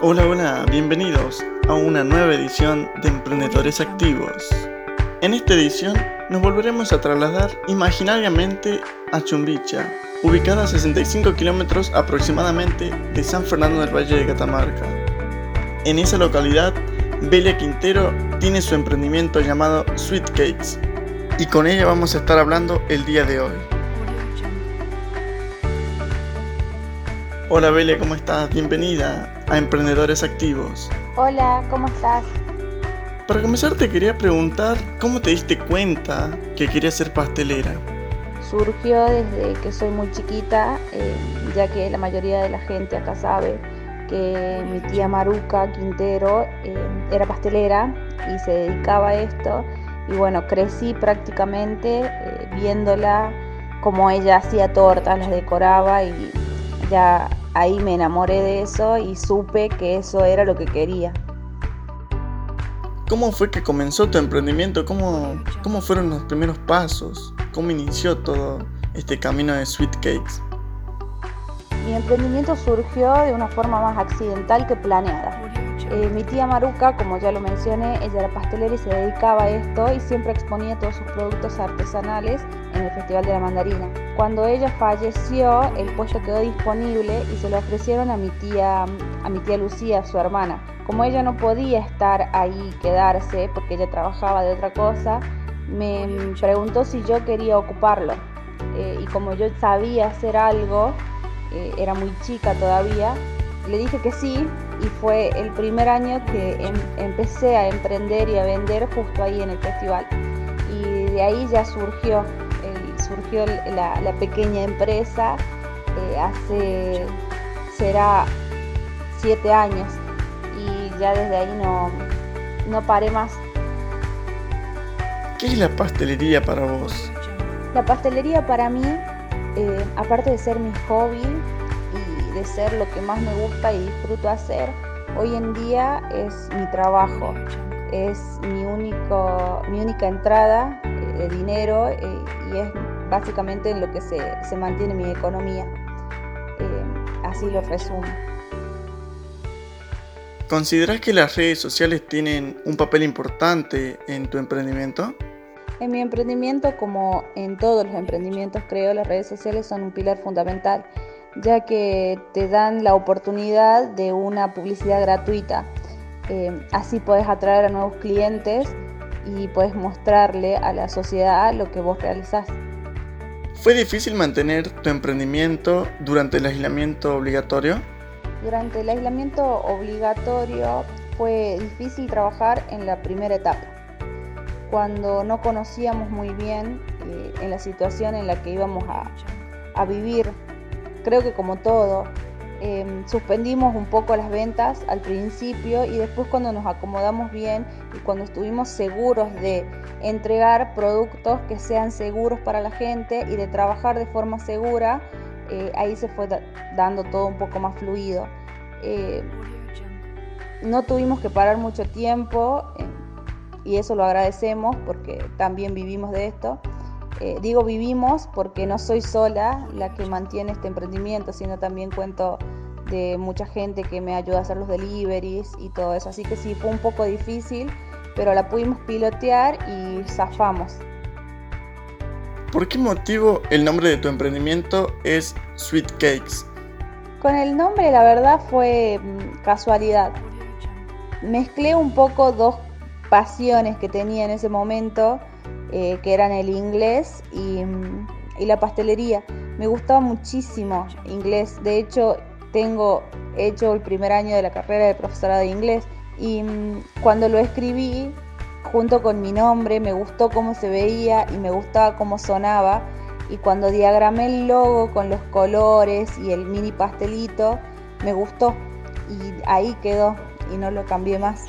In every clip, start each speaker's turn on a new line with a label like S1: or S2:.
S1: Hola, hola, bienvenidos a una nueva edición de Emprendedores Activos. En esta edición nos volveremos a trasladar imaginariamente a Chumbicha, ubicada a 65 kilómetros aproximadamente de San Fernando del Valle de Catamarca. En esa localidad, Belia Quintero tiene su emprendimiento llamado Sweet Cakes y con ella vamos a estar hablando el día de hoy. Hola Belia, ¿cómo estás? Bienvenida a Emprendedores Activos.
S2: Hola, ¿cómo estás?
S1: Para comenzar te quería preguntar cómo te diste cuenta que querías ser pastelera.
S2: Surgió desde que soy muy chiquita, eh, ya que la mayoría de la gente acá sabe que mi tía Maruca Quintero eh, era pastelera y se dedicaba a esto. Y bueno, crecí prácticamente eh, viéndola como ella hacía tortas, las decoraba y ya ahí me enamoré de eso y supe que eso era lo que quería.
S1: ¿Cómo fue que comenzó tu emprendimiento? ¿Cómo, ¿Cómo fueron los primeros pasos? ¿Cómo inició todo este camino de Sweet Cakes?
S2: Mi emprendimiento surgió de una forma más accidental que planeada. Eh, mi tía Maruca, como ya lo mencioné, ella era pastelera y se dedicaba a esto y siempre exponía todos sus productos artesanales en el Festival de la Mandarina. Cuando ella falleció, el puesto quedó disponible y se lo ofrecieron a mi tía, a mi tía Lucía, su hermana. Como ella no podía estar ahí, quedarse, porque ella trabajaba de otra cosa, me preguntó si yo quería ocuparlo. Eh, y como yo sabía hacer algo, eh, era muy chica todavía, le dije que sí y fue el primer año que em, empecé a emprender y a vender justo ahí en el festival. Y de ahí ya surgió, surgió la, pequeña empresa eh, hace, será siete años y ya desde ahí no, no paré más.
S1: ¿Qué es la pastelería para vos?
S2: La pastelería para mí, eh, aparte de ser mi hobby, de ser lo que más me gusta y disfruto hacer, hoy en día es mi trabajo, es mi, único, mi única entrada eh, de dinero eh, y es básicamente en lo que se, se mantiene mi economía. Eh, así lo resumo.
S1: ¿Consideras que las redes sociales tienen un papel importante en tu emprendimiento?
S2: En mi emprendimiento, como en todos los emprendimientos, creo, las redes sociales son un pilar fundamental ya que te dan la oportunidad de una publicidad gratuita. Eh, así puedes atraer a nuevos clientes y puedes mostrarle a la sociedad lo que vos realizás.
S1: ¿Fue difícil mantener tu emprendimiento durante el aislamiento obligatorio?
S2: Durante el aislamiento obligatorio fue difícil trabajar en la primera etapa, cuando no conocíamos muy bien eh, en la situación en la que íbamos a, a vivir creo que como todo, em, suspendimos un poco las ventas al principio y después cuando nos acomodamos bien y cuando estuvimos seguros de entregar productos que sean seguros para la gente y de trabajar de forma segura, eh, ahí se fue dando todo un poco más fluido. Eh, no tuvimos que parar mucho tiempo eh, y eso lo agradecemos porque también vivimos de esto. Eh, digo vivimos porque no soy sola la que mantiene este emprendimiento, sino también cuento de mucha gente que me ayuda a hacer los deliveries y todo eso. Así que sí, fue un poco difícil, pero la pudimos pilotear y zafamos.
S1: ¿Por qué motivo el nombre de tu emprendimiento es Sweet Cakes?
S2: Con el nombre la verdad fue mm, casualidad. Mezclé un poco dos pasiones que tenía en ese momento eh, que eran el inglés y, la pastelería. Me gustaba muchísimo inglés. De hecho, tengo hecho el primer año de la carrera de profesora de inglés y mm, cuando lo escribí junto con mi nombre me gustó cómo se veía y me gustaba cómo sonaba y cuando diagramé el logo con los colores y el mini pastelito me gustó y ahí quedó y no lo cambié más.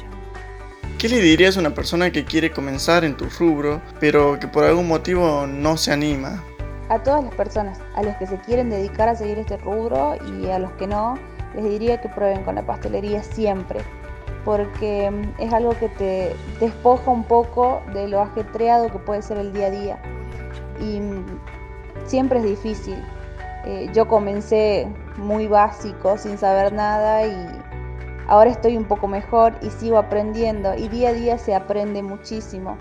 S1: ¿Qué le dirías a una persona que quiere comenzar en tu rubro, pero que por algún motivo no se anima?
S2: A todas las personas, a los que se quieren dedicar a seguir este rubro y a los que no, les diría que prueben con la pastelería siempre, porque mm, es algo que te despoja un poco de lo ajetreado que puede ser el día a día. Y mm, siempre es difícil. Eh, yo comencé muy básico, sin saber nada y Ahora estoy un poco mejor y sigo aprendiendo y día a día se aprende muchísimo.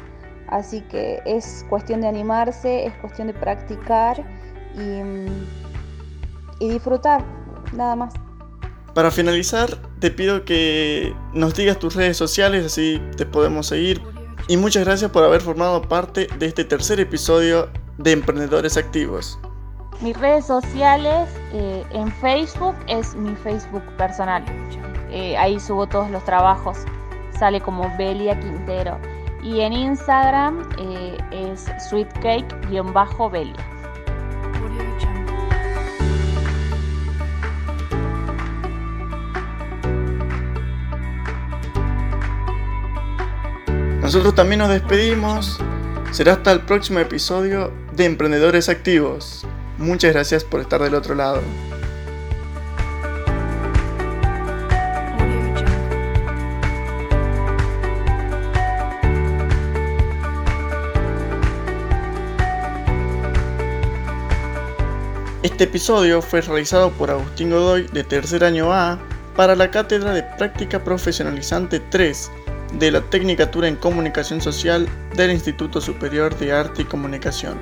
S2: Así que es cuestión de animarse, es cuestión de practicar y, y disfrutar, nada más.
S1: Para finalizar, te pido que nos digas tus redes sociales, así te podemos seguir. Y muchas gracias por haber formado parte de este tercer episodio de Emprendedores Activos.
S2: Mis redes sociales eh, en Facebook es mi Facebook personal. Eh, ahí subo todos los trabajos. Sale como Belia Quintero. Y en Instagram eh, es sweetcake-belia.
S1: Nosotros también nos despedimos. Será hasta el próximo episodio de Emprendedores Activos. Muchas gracias por estar del otro lado. Este episodio fue realizado por Agustín Godoy de tercer año A para la Cátedra de Práctica Profesionalizante 3 de la Tecnicatura en Comunicación Social del Instituto Superior de Arte y Comunicación.